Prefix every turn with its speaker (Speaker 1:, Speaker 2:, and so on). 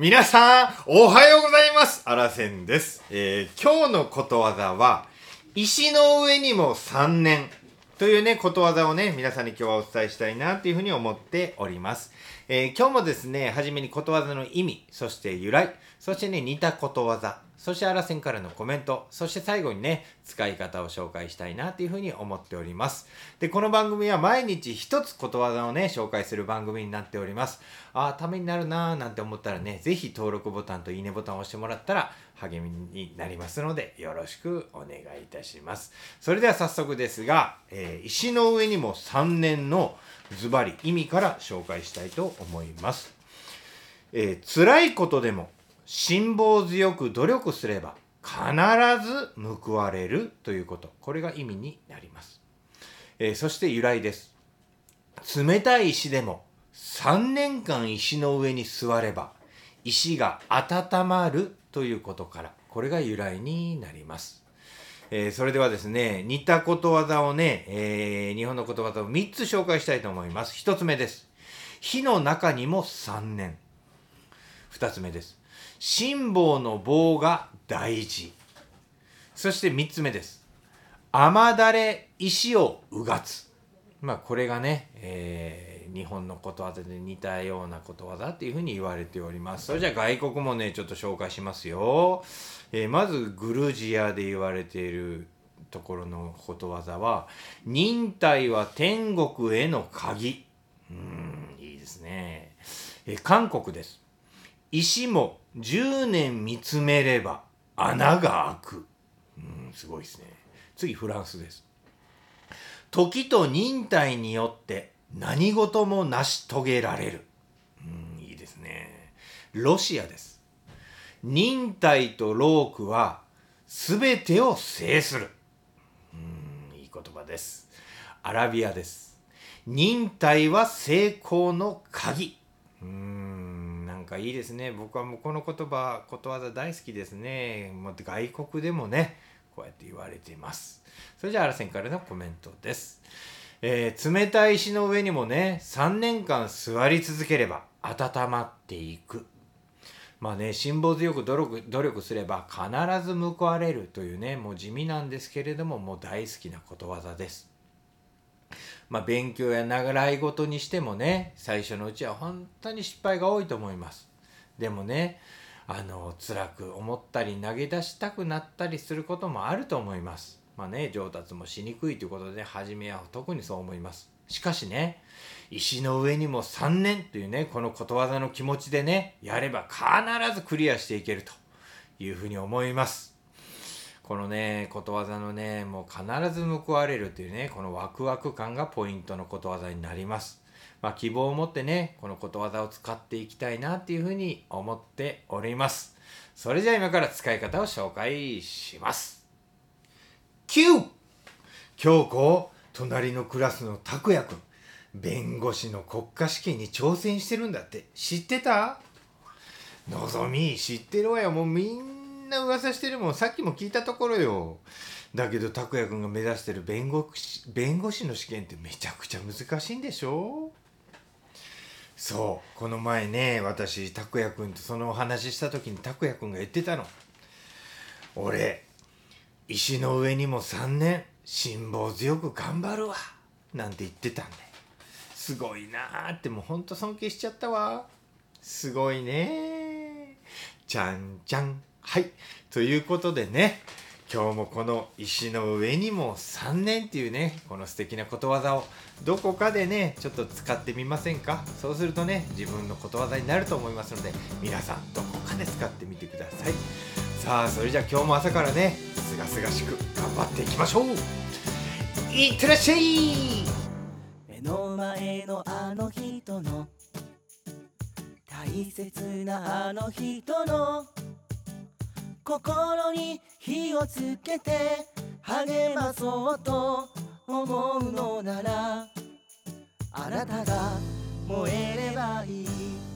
Speaker 1: 皆さん、おはようございます。あらせんです。えー今日のことわざは、石の上にも3年というね、ことわざをね、皆さんに今日はお伝えしたいなというふうに思っております。えー今日もですね、はじめにことわざの意味、そして由来、そしてね、似たことわざ、そしてあらせんからのコメント、そして最後にね、使い方を紹介したいなというふうに思っております。で、この番組は毎日一つことわざをね、紹介する番組になっております。ああ、ためになるなーなんて思ったらね、ぜひ登録ボタンといいねボタンを押してもらったら励みになりますので、よろしくお願いいたします。それでは早速ですが、えー石の上にも3年のズバリ意味から紹介したいと思います。えー辛いことでも辛抱強く努力すれば必ず報われるということこれが意味になります、えーそして由来です冷たい石でも3年間石の上に座れば石が温まるということからこれが由来になりますえーそれではですね、似たことわざをね、えー日本のことわざを3つ紹介したいと思います。1つ目です。火の中にも3年。2つ目です。辛抱の棒が大事。そして3つ目です。雨だれ石をうがつ。まあこれがね、えー日本のことわざで似たようなことわざっていうふうに言われております。それじゃあ外国もね、ちょっと紹介しますよ。えーまずグルジアで言われているところのことわざは、忍耐は天国への鍵。うーん、いいですね。えー韓国です。石も10年見つめれば穴が開く。うん、すごいですね。次、フランスです。時と忍耐によって何事も成し遂げられる。うん、いいですね。ロシアです。忍耐と労苦は全てを制する。うん、いい言葉です。アラビアです。忍耐は成功の鍵。うーん、なんかいいですね。僕はもうこの言葉、ことわざ大好きですね。もう外国でもね、こうやって言われています。それじゃあ、アラセンからのコメントです。えー冷たい石の上にもね、3年間座り続ければ温まっていく。まあね、辛抱強く努力努力すれば必ず報われるというね、もう地味なんですけれども、もう大好きなことわざです。まあ勉強や習い事にしてもね、最初のうちは本当に失敗が多いと思います。でもね、あの、辛く思ったり投げ出したくなったりすることもあると思います。まあね、上達もしにくいということで、初めは特にそう思います。しかしね、石の上にも3年というね、このことわざの気持ちでね、やれば必ずクリアしていけるというふうに思います。このね、ことわざのね、もう必ず報われるというね、このワクワク感がポイントのことわざになります。まあ、希望を持ってね、このことわざを使っていきたいなっていうふうに思っております。それじゃあ今から使い方を紹介します。9! 京子、隣のクラスの拓也くん、弁護士の国家試験に挑戦してるんだって。知ってた？のぞみ知ってるわよ。もうみんな噂してるもん。さっきも聞いたところよ。だけど拓也くんが目指してる弁護士弁護士の試験ってめちゃくちゃ難しいんでしょ？そう。この前ね私拓也くんとそのお話しした時に拓也くんが言ってたの。俺石の上にも3年辛抱強く頑張るわなんて言ってたんですごいなーってもうほんと尊敬しちゃったわ。すごいねじゃんじゃん。はい。ということでね今日もこの石の上にも3年っていうねこの素敵なことわざをどこかでねちょっと使ってみませんか？そうするとね自分のことわざになると思いますので皆さんどこかで使ってみてください。さあそれじゃあ今日も朝からねすがすがしく頑張っていきましょう。いってらっしゃい。
Speaker 2: 目の前のあの人の。大切なあの人の。心に火をつけて励まそうと思うのならあなたが燃えればいい。